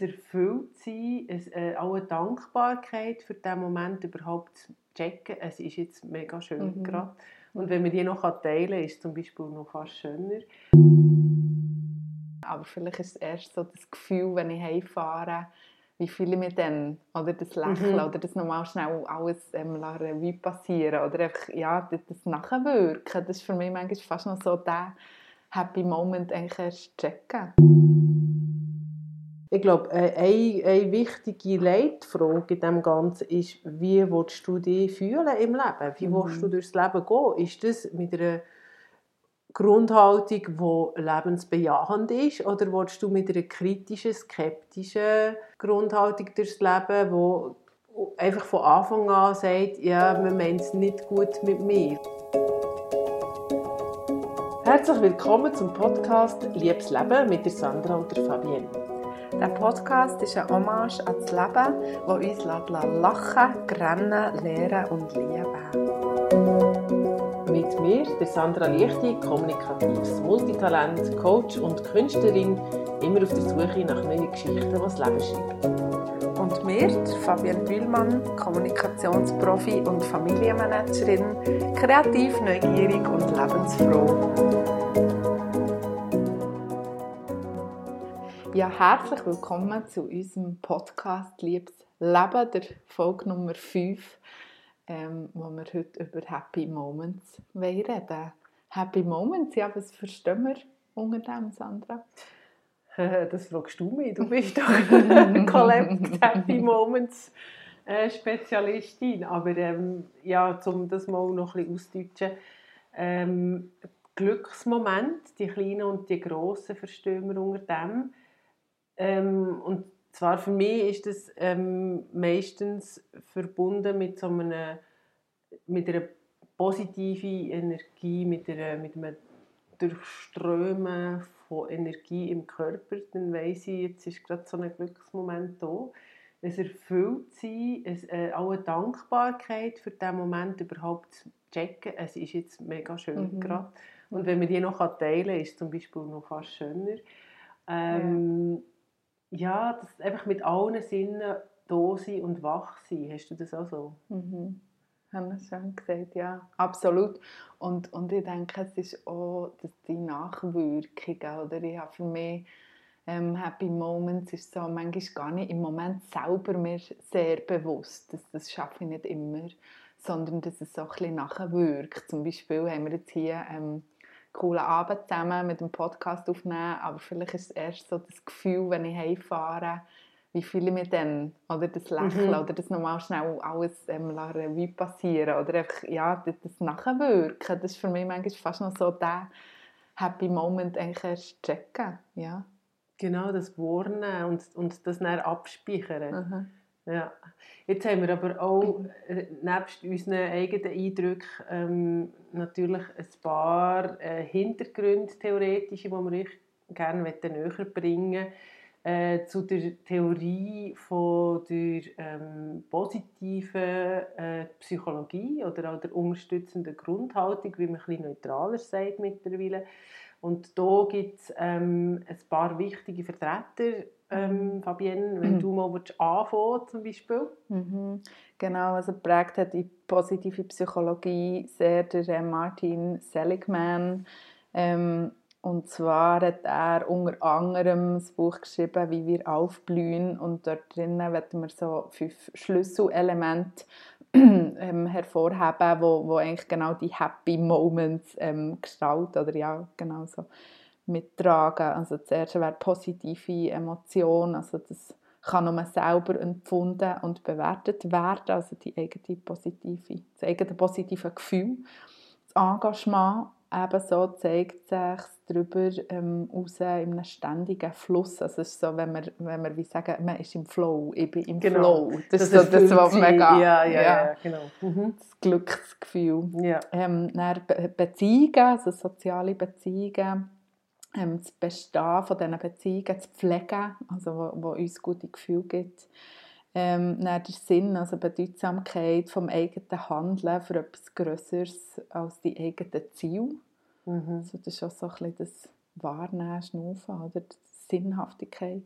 ein Erfülltsein, ein, äh, auch eine Dankbarkeit für diesen Moment überhaupt zu checken. Es ist jetzt mega schön Mhm. gerade. Und wenn man die noch teilen kann, ist es zum Beispiel noch fast schöner. Aber vielleicht ist es erst so das Gefühl, wenn ich heimfahre, wie fühle ich mich dann? Oder das Lächeln, Mhm. oder das nochmal schnell alles ähm, Revue passieren. Oder einfach, ja, das, das Nachwirken. Das ist für mich manchmal fast noch so der Happy Moment eigentlich erst checken. Ich glaube, äh, eine, eine wichtige Leitfrage in dem Ganzen ist, wie willst du dich fühlen im Leben? Wie Mhm. willst du durchs Leben gehen? Ist das mit einer Grundhaltung, die lebensbejahend ist? Oder willst du mit einer kritischen, skeptischen Grundhaltung durchs Leben, die einfach von Anfang an sagt, ja, man meint es nicht gut mit mir? Herzlich willkommen zum Podcast «Liebes Leben» mit der Sandra und der Fabienne. Der Podcast ist eine Hommage an das Leben, das uns lachen, grennen, lernen und lieben. Mit mir, der Sandra Lichti, kommunikatives Multitalent, Coach und Künstlerin, immer auf der Suche nach neuen Geschichten, die das Leben schreiben. Und mir, der Fabienne Bühlmann, Kommunikationsprofi und Familienmanagerin, kreativ, neugierig und lebensfroh. Ja, herzlich willkommen zu unserem Podcast «Liebes Leben», der Folge Nummer 5, ähm, wo wir heute über Happy Moments reden. Happy Moments, ja, was verstehen wir unter dem, Sandra? Das fragst du mich, du bist doch Collect Happy Moments äh, Spezialistin. Aber ähm, ja, um das mal noch ein bisschen auszudeutschen, ähm, Glücksmoment, die kleinen und die grossen, verstehen wir unter dem. Ähm, und zwar für mich ist das ähm, meistens verbunden mit so einer, mit einer positiven Energie, mit, einer, mit einem Durchströmen von Energie im Körper. Dann weiss ich, jetzt ist gerade so ein Glücksmoment da. Es erfüllt sein, es, äh, auch eine Dankbarkeit für diesen Moment überhaupt zu checken. Es ist jetzt mega schön Mhm. gerade. Und wenn man die noch teilen kann, ist es zum Beispiel noch fast schöner. Ähm, ja, das einfach mit allen Sinnen da sein und wach sein. Hast du das auch so? Mhm. Haben wir schon gesagt, ja, absolut. Und, und ich denke, es ist auch dass die Nachwirkungen, oder ich habe für mich ähm, Happy Moments ist so manchmal gar nicht im Moment selber mir sehr bewusst, das, das schaffe ich nicht immer, sondern dass es so ein bisschen nachwirkt. Zum Beispiel haben wir jetzt hier ähm, coolen Abend zusammen mit dem Podcast aufnehmen, aber vielleicht ist es erst so das Gefühl, wenn ich heimfahre, wie fühle ich mich dann? Oder das Lächeln, Mhm. oder das nochmal schnell alles ähm, Revue passieren, oder einfach, ja, das, das Nachwirken, das ist für mich manchmal fast noch so der Happy Moment eigentlich erst checken, ja. Genau, das Warnen und, und das dann abspeichern. Mhm. Ja. Jetzt haben wir aber auch, äh, nebst unseren eigenen Eindrücken, ähm, natürlich ein paar äh, Hintergründe, theoretische, die wir euch gerne näher bringen äh, zu der Theorie von der ähm, positiven äh, Psychologie oder auch der unterstützenden Grundhaltung, wie man ein bisschen neutraler sagt mittlerweile. Und da gibt es ähm, ein paar wichtige Vertreter, ähm, Fabienne, wenn Mhm. du mal anfangen zum Beispiel. Mhm. Genau, also geprägt hat die positive Psychologie sehr der äh, Martin Seligman. Ähm, und zwar hat er unter anderem das Buch geschrieben, wie wir aufblühen. Und dort drinnen werden wir so fünf Schlüsselelemente ähm, hervorheben, wo, wo eigentlich genau die Happy Moments ähm, gestalten oder ja, genau so mittragen. Also das erste wäre positive Emotion, also das kann nur selber empfunden und bewertet werden, also die eigene positive, das eigene positive Gefühl. Das Engagement ebenso zeigt sich darüber ähm, raus in einem ständigen Fluss. Also es ist so, wenn wir, wenn wir wie sagen, man ist im Flow, ich bin im Genau. Flow. Das, ist so das, was mega, Ja, ja, ja, genau. Mhm. das Glücksgefühl. Ja. Ähm, dann Be Beziehungen, also soziale Beziehungen, ähm, das Bestehen von diesen Beziehungen zu pflegen, also wo, wo uns gute Gefühle gibt. Ähm, der Sinn, also Bedeutsamkeit vom eigenen Handeln für etwas Größeres als die eigenen Ziele. Mhm. Also das ist auch so ein bisschen das Wahrnehmen, Schnaufen, oder die Sinnhaftigkeit.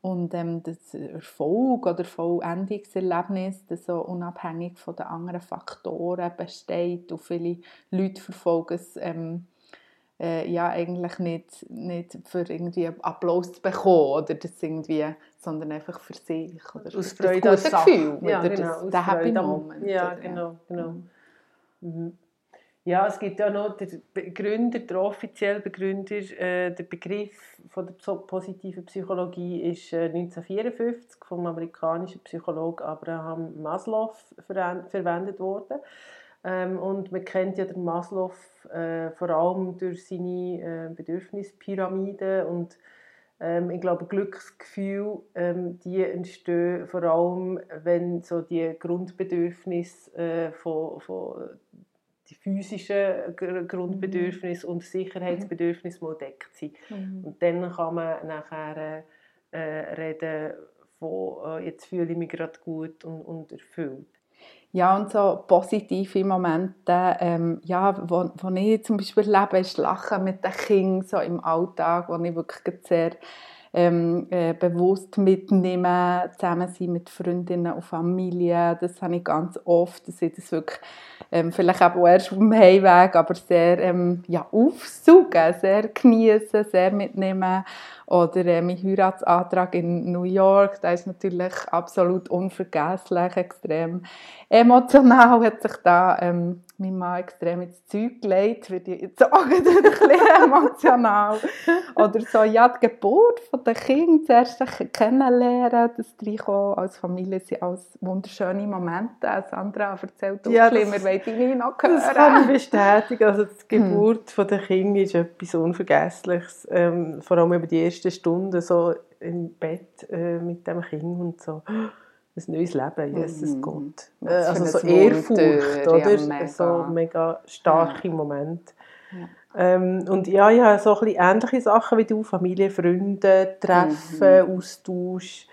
Und ähm, das Erfolg oder Vollendungserlebnis, das so unabhängig von den anderen Faktoren besteht und viele Leute verfolgen es ähm, äh, ja eigentlich nicht, nicht für irgendwie Applaus zu bekommen oder das irgendwie, sondern einfach für sich oder aus Freude das gute Gefühl, ja, genau, das, der Happy Moment. Ja, oder? genau, genau. Mhm. Ja, es gibt ja noch den Begründer, der offizielle Begründer, äh, der Begriff von der positiven Psychologie ist äh, 1954 vom amerikanischen Psychologen Abraham Maslow ver verwendet worden. Ähm, und man kennt ja den Maslow äh, vor allem durch seine äh, Bedürfnispyramide und ähm, ich glaube Glücksgefühl, ähm, die entstehen vor allem, wenn so die Grundbedürfnisse äh, von, von die physischen Grundbedürfnisse mhm. und Sicherheitsbedürfnisse mal deckt sind. Mhm. Und dann kann man nachher äh, reden von äh, jetzt fühle ich mich gerade gut und, und erfüllt. Ja, und so positive Momente, ähm, ja, wo, wo ich zum Beispiel lebe, ist Lachen mit den Kindern so im Alltag, wo ich wirklich sehr ähm, äh, bewusst mitnehmen, zusammen sein mit Freundinnen und Familie. Das habe ich ganz oft, dass ich das wirklich ähm, vielleicht auch erst auf dem Heimweg, aber sehr ähm, ja, aufsaugen, sehr genießen, sehr mitnehmen. Oder äh, mein Heiratsantrag in New York, der ist natürlich absolut unvergesslich, extrem emotional hat sich da ähm, mein Mann extrem ins Zeug gelegt, wird jetzt auch ein bisschen emotional. Oder so, ja, die Geburt von den Kindern zuerst kennenlernen, das Reinkommen als Familie sind alles wunderschöne Momente. Sandra erzählt auch ja, ein bisschen, wir wollen deine noch hören. Das kann ich bestätigen. Also die hm. Geburt hm. der Kinder ist etwas Unvergessliches. Ähm, vor allem über die ersten Stunden so im Bett äh, mit dem Kind und so ein neues Leben, Jesus mhm. Gott. Äh, also so Ehrfurcht, oder? Ja, mega. So mega starke ja. Momente. Ja. Ähm, und ja, ja, so ein ähnliche Sachen wie du, Familie, Freunde, Treffen, mhm. Austausch.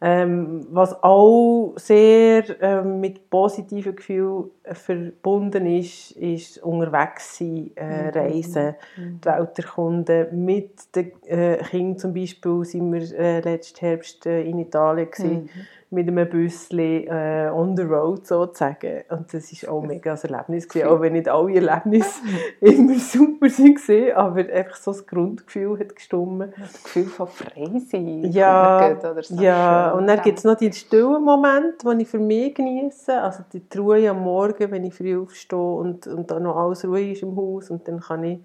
Ähm, was auch sehr ähm, mit positiven Gefühlen verbunden ist, ist unterwegs sein, äh, mhm. reisen, mhm. die Welt erkunden. Mit den äh, Kindern zum Beispiel sind wir äh, letzten Herbst äh, in Italien gewesen. Mhm mit einem Büsschen äh, on the road sozusagen. Und das war auch mega ein Erlebnis. Gewesen, auch wenn nicht alle Erlebnisse immer super waren, aber einfach so das Grundgefühl hat gestimmt. Das Gefühl von frei sein. Ja, oder so ja. und dann gibt es noch die stillen Momente, die ich für mich genieße. Also die Ruhe am Morgen, wenn ich früh aufstehe und, und dann noch alles ruhig ist im Haus und dann kann ich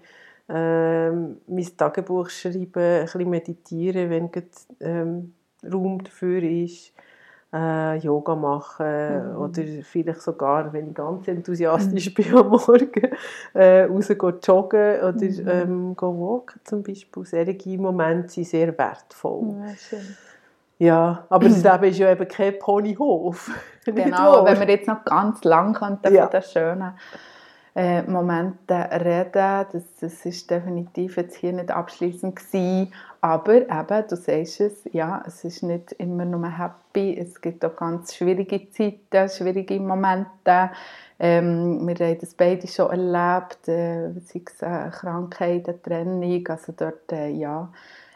ähm, mein Tagebuch schreiben, ein bisschen meditieren, wenn gerade, ähm, Raum dafür ist äh, Yoga machen mhm. oder vielleicht sogar, wenn ich ganz enthusiastisch mhm. bin am Morgen, äh, raus joggen oder mhm. ähm, walken zum Beispiel. Solche Momente sind sehr wertvoll. Ja, ja, aber das Leben ist ja eben kein Ponyhof. Genau, wenn wir jetzt noch ganz lang könnten ja. von den schönen äh, Momente reden, das, das ist definitiv jetzt hier nicht abschließend gewesen, aber eben, du sagst es, ja, es ist nicht immer nur happy, es gibt auch ganz schwierige Zeiten, schwierige Momente. Ähm, wir haben das beide schon erlebt, äh, sei es eine Krankheit, eine Trennung, also dort, äh, ja,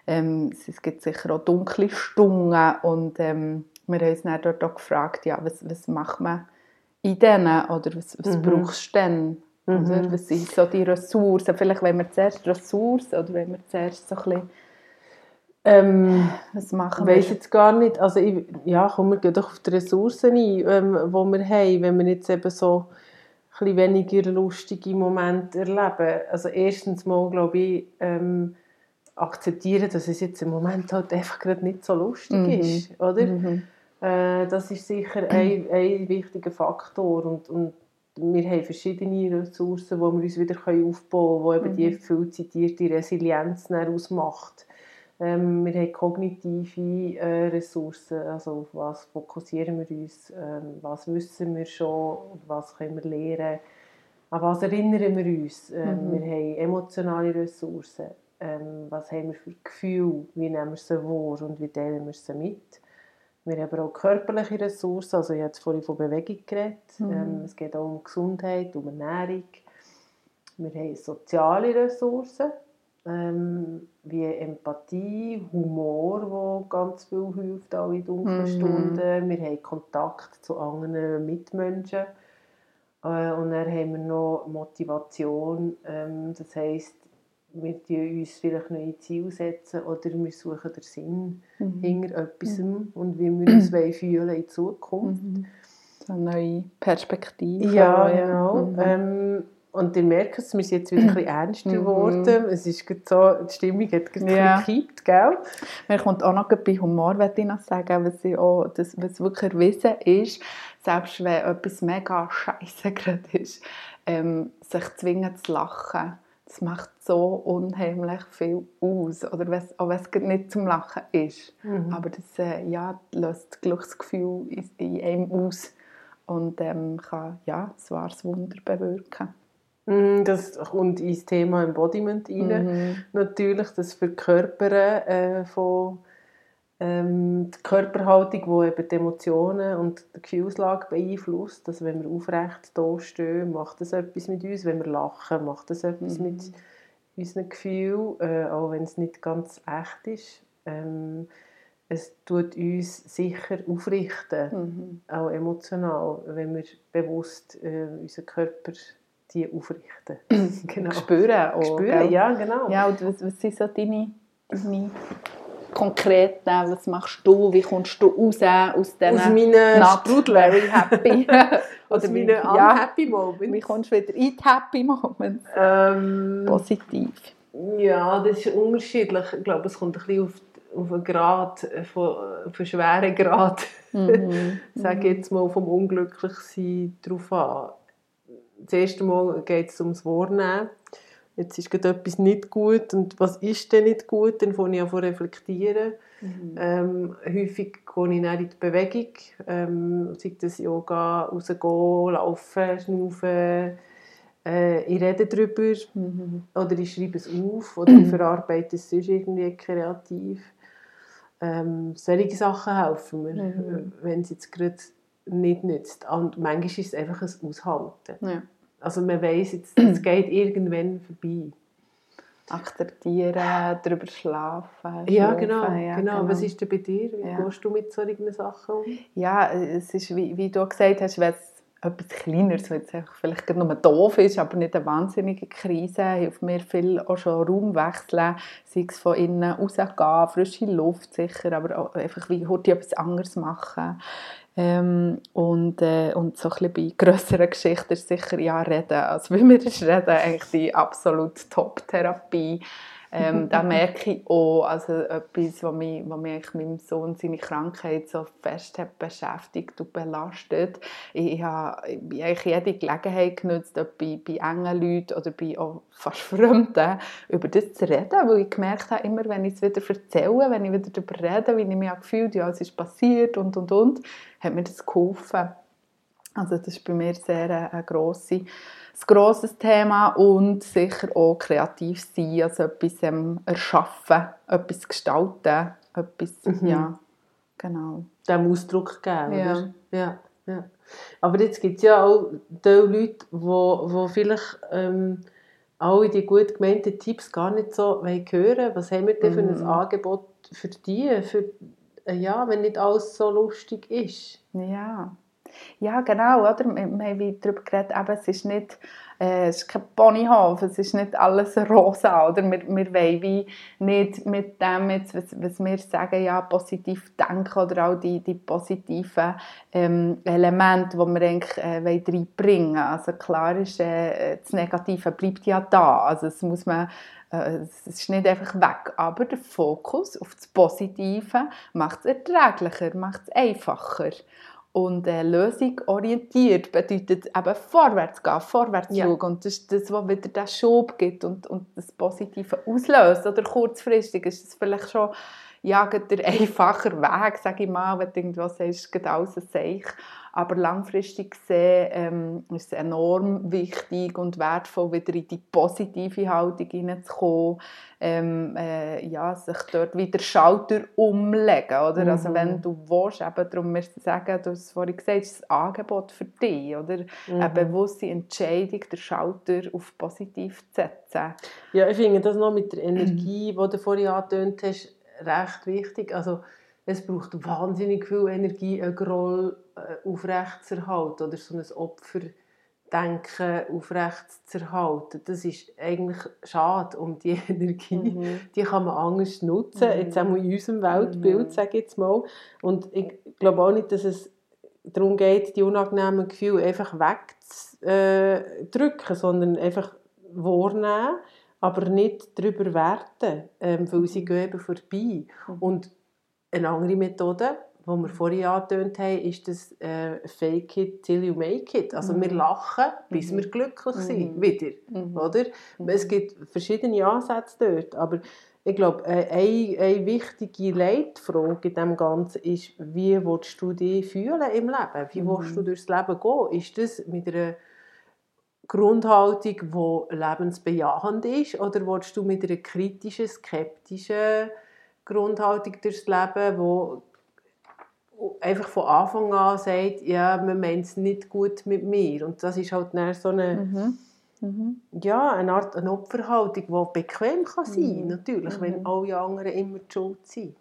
ähm, es gibt sicher auch dunkle Stunden und ähm, wir haben uns dann dort auch gefragt, ja, was, was macht man in denen oder was, was mhm. brauchst du denn? Mhm. Was sind so die Ressourcen? Vielleicht wenn wir zuerst Ressourcen oder wenn wir zuerst so ein bisschen ähm, was machen wir? Weiß jetzt gar nicht. Also ich, ja, kommen wir doch auf die Ressourcen ein, ähm, die wir haben, wenn wir jetzt eben so ein weniger lustige Momente erleben. Also erstens mal, glaube ich, ähm, akzeptieren, dass es jetzt im Moment halt einfach gerade nicht so lustig mhm. ist, oder? Mhm. Äh, das ist sicher ein, ein wichtiger Faktor und, und wir haben verschiedene Ressourcen, die wir uns wieder aufbauen können, die eben mhm. die viel zitierte Resilienz ausmacht. Ähm, wir haben kognitive äh, Ressourcen, also auf was fokussieren wir uns, ähm, was wissen wir schon, was können wir lernen, an was erinnern wir uns. Ähm, mhm. Wir haben emotionale Ressourcen, ähm, was haben wir für Gefühle, wie nehmen wir sie wahr und wie teilen wir sie mit. Wir haben aber auch körperliche Ressourcen, also ich habe vorhin von Bewegung geredet, mhm. Ähm, es geht auch um Gesundheit, um Ernährung. Wir haben soziale Ressourcen, ähm, wie Empathie, Humor, der ganz viel hilft, auch in dunklen mhm. Stunden. Wir haben Kontakt zu anderen Mitmenschen. Äh, und dann haben wir noch Motivation, ähm, das heisst, wir uns vielleicht neue Ziele setzen oder wir suchen den Sinn mhm. hinter etwas mhm. und wie wir uns mhm. fühlen in Zukunft. Mhm. So eine neue Perspektive. Ja, genau. Mhm. Ähm, und ihr merkt es, wir sind jetzt wieder ein bisschen ernster mhm. geworden. Es ist so, die Stimmung hat gerade ja. gekippt, gell? Mir kommt auch noch bei Humor, ich noch sagen, was, ich auch, das, was wirklich erwiesen ist, selbst wenn etwas mega scheiße gerade ist, ähm, sich zwingen zu lachen das macht so unheimlich viel aus. Oder auch wenn es nicht zum Lachen ist. Mhm. Aber das äh, ja, löst Glücksgefühl in, in einem aus und ähm, kann ja, ein wahres Wunder bewirken. Mhm, das kommt ins Thema Embodiment rein. Mhm. Natürlich das Verkörpern äh, von ähm, die Körperhaltung, die eben die Emotionen und die Gefühlslage beeinflusst. Also wenn wir aufrecht da stehen, macht das etwas mit uns. Wenn wir lachen, macht das etwas mhm. mit unseren Gefühlen, äh, auch wenn es nicht ganz echt ist. Ähm, es tut uns sicher aufrichten, mhm. auch emotional, wenn wir bewusst äh, unseren Körper die aufrichten. genau. Spüren auch. Spüren, ja, genau. Ja, und was, was sind so deine, deine konkret nehmen, was machst du, wie kommst du raus aus diesen aus meinen not very happy oder aus meinen ja, unhappy Moments. Wie kommst du wieder in die happy Moments? Ähm, Positiv. Ja, das ist unterschiedlich. Ich glaube, es kommt ein bisschen auf, auf einen Grad, von, von schweren Grad, mhm. sage jetzt mal, vom Unglücklichsein drauf an. Das erste Mal geht es ums Wahrnehmen jetzt ist gerade etwas nicht gut und was ist denn nicht gut, dann fange ich an zu reflektieren. Mhm. Ähm, häufig gehe ich dann in die Bewegung, ähm, sei das Yoga, rausgehen, laufen, schnaufen, äh, ich rede darüber mhm. oder ich schreibe es auf oder ich verarbeite es sonst irgendwie kreativ. Ähm, solche Sachen helfen mir, mhm. wenn es jetzt gerade nicht nützt. Und manchmal ist es einfach ein Aushalten. Ja. Also man weiß jetzt, es geht irgendwann vorbei. Akzeptieren, darüber schlafen. Ja, genau, ja, genau. genau. Was ist denn bei dir? Wie ja. gehst du mit solchen Sachen um? Ja, es ist, wie, wie du gesagt hast, wenn es etwas Kleineres, weil es vielleicht nur doof ist, aber nicht eine wahnsinnige Krise, hilft mir viel auch schon Raum wechseln, sei es von innen rausgehen, frische Luft sicher, aber auch einfach wie heute etwas anderes machen. Ähm, und, äh, und so ein bei grösseren Geschichten ist sicher ja reden. Also wie wir das reden, eigentlich die absolute Top-Therapie. Ähm, da merke ich auch, also etwas, was mich, was mich meinem Sohn seine Krankheit so fest hat beschäftigt und belastet. Ich, ich habe eigentlich jede Gelegenheit genutzt, ob bei, bei engen Leuten oder bei auch fast Fremden, über das zu reden, weil ich gemerkt habe, immer wenn ich es wieder erzähle, wenn ich wieder darüber rede, wie ich mich gefühlt habe, ja, es ist passiert und, und, und, hat mir das geholfen. Also das ist bei mir sehr eine, eine grosse ein grosses Thema und sicher auch kreativ sein, also etwas ähm, erschaffen, etwas gestalten, etwas, mhm. ja, genau. Dem Ausdruck geben, ja. Oder? ja. Ja. Aber jetzt gibt es ja auch die Leute, die wo, wo vielleicht ähm, alle die gut gemeinten Tipps gar nicht so hören Was haben wir denn für ein mhm. Angebot für die, für, äh, ja, wenn nicht alles so lustig ist? Ja. Ja, genau, oder? Wir, haben darüber geredet, eben, es ist nicht äh, es ist kein Ponyhof, es ist nicht alles rosa, oder? Wir, wir wollen wie nicht mit dem, jetzt, was, was wir sagen, ja, positiv denken oder auch die, die positiven ähm, Elemente, die wir eigentlich äh, reinbringen wollen. Also klar ist, äh, das Negative bleibt ja da, also es muss man äh, es ist nicht einfach weg, aber der Fokus auf das Positive macht es erträglicher, macht es einfacher. Und äh, lösungsorientiert bedeutet eben vorwärts gehen, vorwärts ja. schauen. Und das ist das, was wieder den Schub gibt und, und das Positive auslöst. Oder kurzfristig ist es vielleicht schon ja, der einfache Weg, sage ich mal, wenn du irgendwas sagst, geht alles ein Seich. Aber langfristig gesehen ähm, ist es enorm wichtig und wertvoll, wieder in die positive Haltung hineinzukommen, ähm, äh, ja, sich dort wieder Schalter umlegen, oder? Mhm. Also wenn du willst, eben darum wir sagen, du hast es vorhin gesagt, ist ein Angebot für dich, oder? Mhm. Eine bewusste Entscheidung, den Schalter auf positiv zu setzen. Ja, ich finde das noch mit der Energie, die du vorhin angetönt hast, recht wichtig. Also es braucht wahnsinnig viel Energie, einen Groll aufrechtzuerhalten oder so ein Opferdenken aufrechtzuerhalten. Das ist eigentlich schade um die Energie. Mhm. Die kann man anders nutzen, mhm. jetzt auch in unserem Weltbild, mhm. sage ich jetzt mal. Und ich glaube auch nicht, dass es darum geht, die unangenehmen Gefühle einfach wegzudrücken, sondern einfach wahrnehmen, aber nicht darüber werten, ähm, weil sie mhm. gehen eben vorbei. Mhm. Und eine andere Methode, die wir vorhin angetönt haben, ist das äh, Fake it till you make it. Also mhm. wir lachen, bis mhm. wir glücklich sind, mhm. wieder. Mhm. Oder? Mhm. Es gibt verschiedene Ansätze dort, aber ich glaube, äh, eine, eine wichtige Leitfrage in dem Ganzen ist, wie willst du dich fühlen im Leben? Wie willst du mhm. durchs Leben gehen? Ist das mit einer Grundhaltung, die lebensbejahend ist, oder willst du mit einer kritischen, skeptischen Grundhaltung durchs Leben, wo einfach von Anfang an sagt, ja, man meint es nicht gut mit mir. Und das ist halt so eine, mhm. Mhm. Ja, eine Art eine Opferhaltung, die bequem kann sein kann, mhm. natürlich, wenn mhm. alle anderen immer die Schuld sind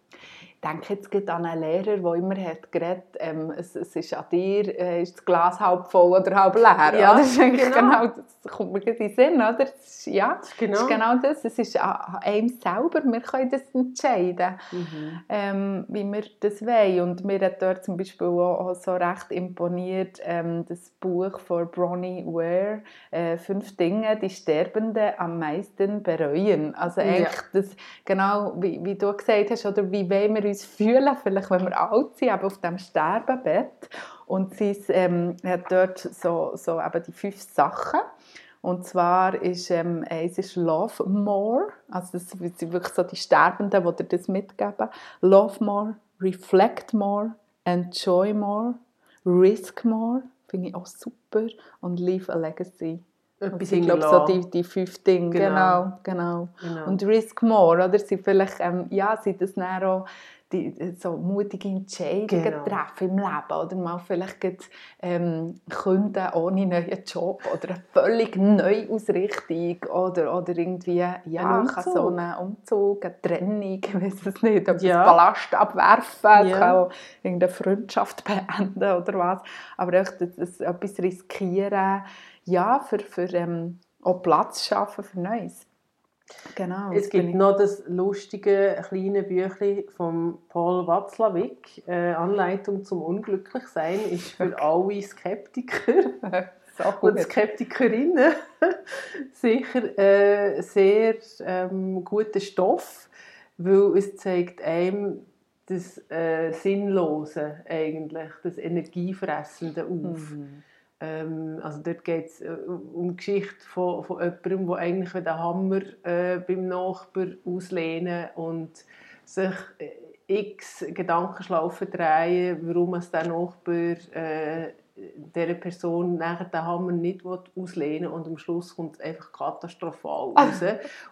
denke jetzt an einen Lehrer, der immer hat geredet ähm, es, es ist an dir, äh, ist das Glas halb voll oder halb leer. Ja, das, ist genau. genau. das kommt mir in den Sinn, oder? Das ist, ja, genau. das ist genau das. Es ist an einem selber, wir können das entscheiden, mhm. ähm, wie wir das wollen. Und mir hat dort zum Beispiel auch, so recht imponiert ähm, das Buch von Bronnie Ware, äh, «Fünf Dinge, die Sterbende am meisten bereuen». Also eigentlich ja. das, genau wie, wie du gesagt hast, oder wie wollen wir uns fühlen, vielleicht wenn wir alt sind, aber auf dem Sterbebett. Und sie ähm, hat dort so, so eben die fünf Sachen. Und zwar ist ähm, eins ist Love More, also das sind wirklich so die Sterbenden, die dir das mitgeben. Love More, Reflect More, Enjoy More, Risk More, finde ich auch super, und Leave a Legacy. Etwas ich glaube, so die, die fünf Dinge, genau. Genau, genau. genau. Und Risk More, oder? Sie vielleicht, ähm, ja, sind das dann auch die, so mutige Entscheidungen genau. treffen im Leben oder mal vielleicht ähm, Kunden ohne neuen Job oder eine völlig neue Ausrichtung oder, oder irgendwie ja, ein kann so einen Umzug, eine Trennung, ich weiß es nicht, ob ja. Ballast abwerfen, ja. kann irgendeine Freundschaft beenden oder was, aber echt das, das etwas riskieren, ja, für, für ähm, auch Platz schaffen für Neues. Genau. Es gibt noch das lustige kleine Büchlein von Paul Watzlawick, äh, Anleitung zum Unglücklichsein, ist für okay. alle Skeptiker und Skeptikerinnen sicher äh, sehr ähm, guter Stoff, weil es zeigt einem das äh, Sinnlose eigentlich, das Energiefressende auf. Mhm. Ähm, also dort geht es äh, um die Geschichte von, von jemandem, der eigentlich den Hammer äh, beim Nachbar auslehnen und sich äh, x Gedankenschlaufen drehen, warum es der Nachbar äh, dieser Person nachher den Hammer nicht auslehnen und am Schluss kommt es einfach katastrophal raus,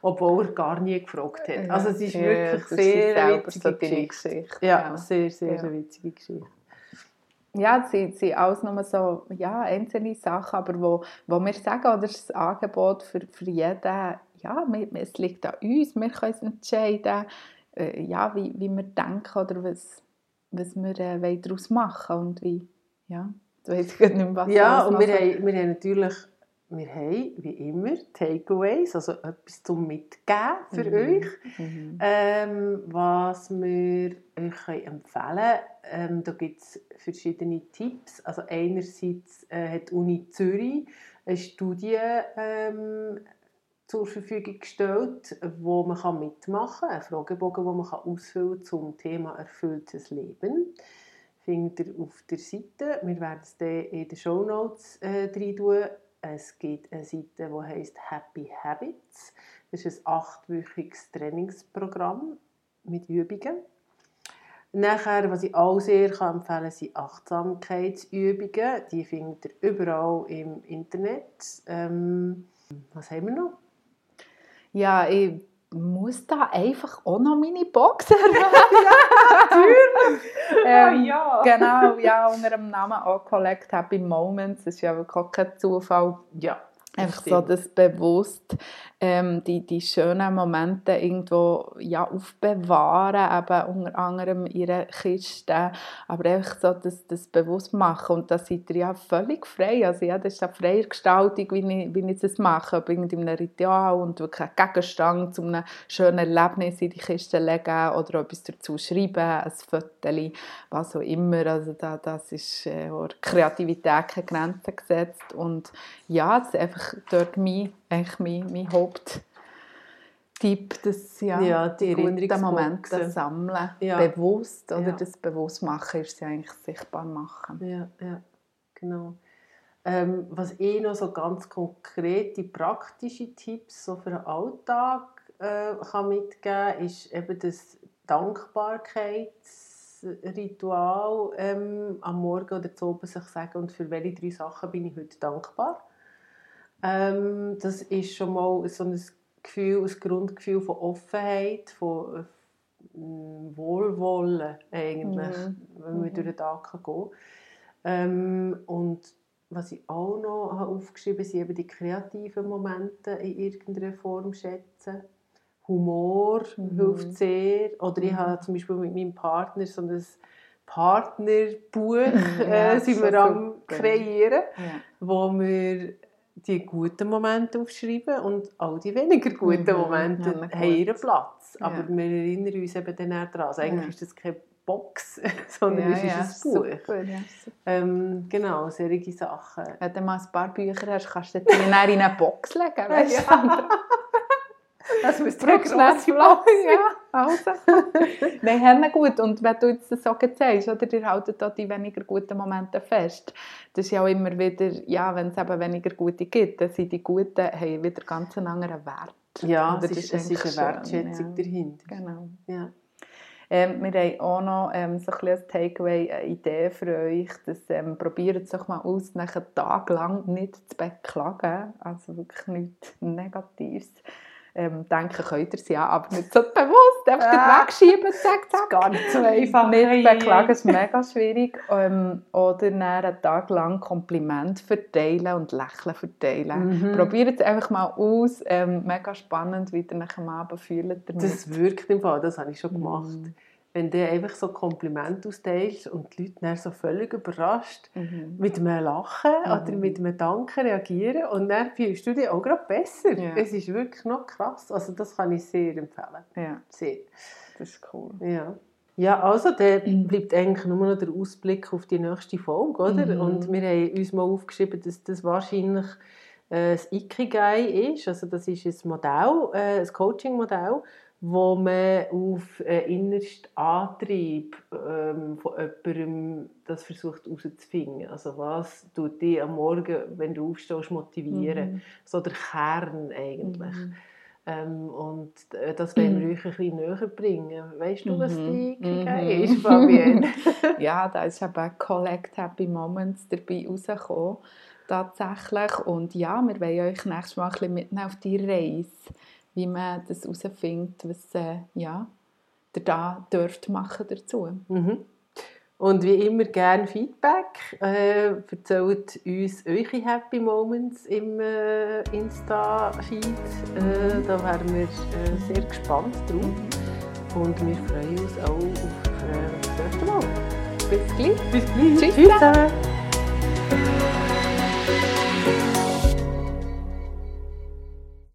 obwohl er gar nie gefragt hat. Also es ist ja, wirklich sehr witzige Geschichte. Ja, ja, sehr, sehr, ja. sehr witzige Geschichte ja, sind, sind alles nur so ja, einzelne Sachen, aber wo, wo wir sagen, oder das Angebot für, für jeden, ja, es liegt an uns, wir können entscheiden, äh, ja, wie, wie wir denken oder was, was wir äh, daraus machen und wie, ja, du weißt nicht mehr, was Ja, und wir haben, wir haben natürlich wir haben, wie immer, Takeaways, also etwas zum Mitgeben für mhm. euch. Mhm. Ähm, was wir euch empfehlen können, ähm, da gibt es verschiedene Tipps. Also einerseits äh, hat die Uni Zürich eine Studie ähm, zur Verfügung gestellt, wo man kann mitmachen kann, einen Fragebogen, den man kann ausfüllen kann zum Thema erfülltes Leben. Findet ihr auf der Seite. Wir werden es dann in den Show Notes äh, rein tun. Es gibt eine Seite, die heißt Happy Habits. Das ist ein achtwöchiges Trainingsprogramm mit Übungen. Nachher, was ich auch sehr kann empfehlen kann, sind Achtsamkeitsübungen. Die findet ihr überall im Internet. Ähm, was haben wir noch? Ja, ich muss da einfach auch noch meine Box erwähnen. ja, natürlich! ähm, ah, ja. Genau, ja, unter dem Namen auch Collect Happy Moments. Das ist ja wirklich kein Zufall. Ja. Einfach so das bewusst ähm, die, die schönen Momente irgendwo ja, aufbewahren, eben unter anderem ihre Kiste, aber einfach so das, das bewusst machen. Und da seid ihr ja völlig frei, also ja, das ist eine freie Gestaltung, wie ich, wie ich das mache, ob in einem Ritual und wirklich einen Gegenstand zu einem schönen Erlebnis in die Kiste legen oder etwas dazu schreiben, ein Foto, was auch immer, also da, das ist äh, Kreativität keine Grenzen gesetzt. Und ja, das ist einfach dort mein, eigentlich mein, mein Haupttipp, dass ja, ja die, guten Momente sammeln, ja. bewusst oder ja. das bewusst machen, ist sie eigentlich sichtbar machen. Ja, ja, genau. Ähm, was ich noch so ganz konkrete, praktische Tipps so für den Alltag äh, kann mitgeben ist eben das Dankbarkeitsritual ähm, am Morgen oder zu oben sich sagen, und für welche drei Sachen bin ich heute dankbar. Ähm, das ist schon mal so ein Gefühl, ein Grundgefühl von Offenheit, von äh, Wohlwollen eigentlich, mhm. wenn man mhm. durch den Tag gehen kann. Ähm, und was ich auch noch habe aufgeschrieben habe, sind eben die kreativen Momente in irgendeiner Form schätzen. Humor mhm. hilft sehr. Oder ich habe mhm. zum Beispiel mit meinem Partner so ein Partnerbuch ja, äh, sind wir am kreieren, ja. wo wir die guten Momente aufschreiben und all die weniger guten mhm, Momente ja, haben ihren Platz. Aber ja. wir erinnern uns eben dann auch daran. Also eigentlich ja. ist das keine Box, sondern es ist ein Buch. Super, ähm, genau, solche Sachen. Wenn du mal ein paar Bücher hast, kannst du die in eine Box legen. Weißt Das müsste eine grosse ja. Also. Nein, haben gut. Und wenn du jetzt das so sagst, oder, ihr haltet da die weniger guten Momente fest. Das ist ja auch immer wieder, ja, wenn es eben weniger gute gibt, dann sind die guten haben wieder ganz einen anderen Wert. Ja, es ist, es ist eine Wertschätzung ja. dahinter. Genau. Ja. Ähm, wir haben auch noch ähm, so ein als Takeaway eine Idee für euch, dass ähm, probiert es doch mal aus, nach einem Tag lang nicht zu beklagen, also wirklich nichts Negatives ähm, denken könnt ihr es ja, aber nicht so bewusst, einfach ja. wegschieben, zack, zack. Gar nicht so einfach. Nicht beklagen ist mega schwierig. Ähm, oder dann einen Tag lang Kompliment verteilen und Lächeln verteilen. Mhm. Probiert es einfach mal aus. Ähm, mega spannend, wie ihr nach dem Abend fühlt. Das wirkt im Fall, das habe ich schon gemacht. Mhm wenn du einfach so Komplimente austeilst und die Leute dann so völlig überrascht mhm. mit einem Lachen mhm. oder mit einem Danken reagieren und dann fühlst du dich auch gerade besser. Ja. Es ist wirklich noch krass. Also das kann ich sehr empfehlen. Ja. Sehr. Das ist cool. Ja. Ja, also dann bleibt eigentlich nur noch der Ausblick auf die nächste Folge, oder? Mhm. Und wir haben uns mal aufgeschrieben, dass das wahrscheinlich äh, das Ikigai ist. Also das ist ein Modell, äh, ein Coaching-Modell, wo man auf einen innersten Antrieb ähm, von jemandem das versucht herauszufinden. Also was tut dich am Morgen, wenn du aufstehst, motivieren? Mhm. So der Kern eigentlich. Mhm. Ähm, und das wollen wir euch ein bisschen näher bringen. Weißt du, was die Ikigai mhm. ist, Fabienne? ja, da ist eben Collect Happy Moments dabei rausgekommen. Tatsächlich. Und ja, wir wollen euch nächstes Mal ein bisschen mitnehmen auf die Reise wie man das herausfindet, was äh, ja, ihr da dürft machen dazu. Mhm. Und wie immer gerne Feedback. Äh, erzählt uns eure Happy Moments im äh, Insta-Feed. Äh, da wären wir äh, sehr gespannt drauf. Und wir freuen uns auch auf äh, das nächste Mal. Bis gleich. Bis gleich. Tschüss. Tschüss.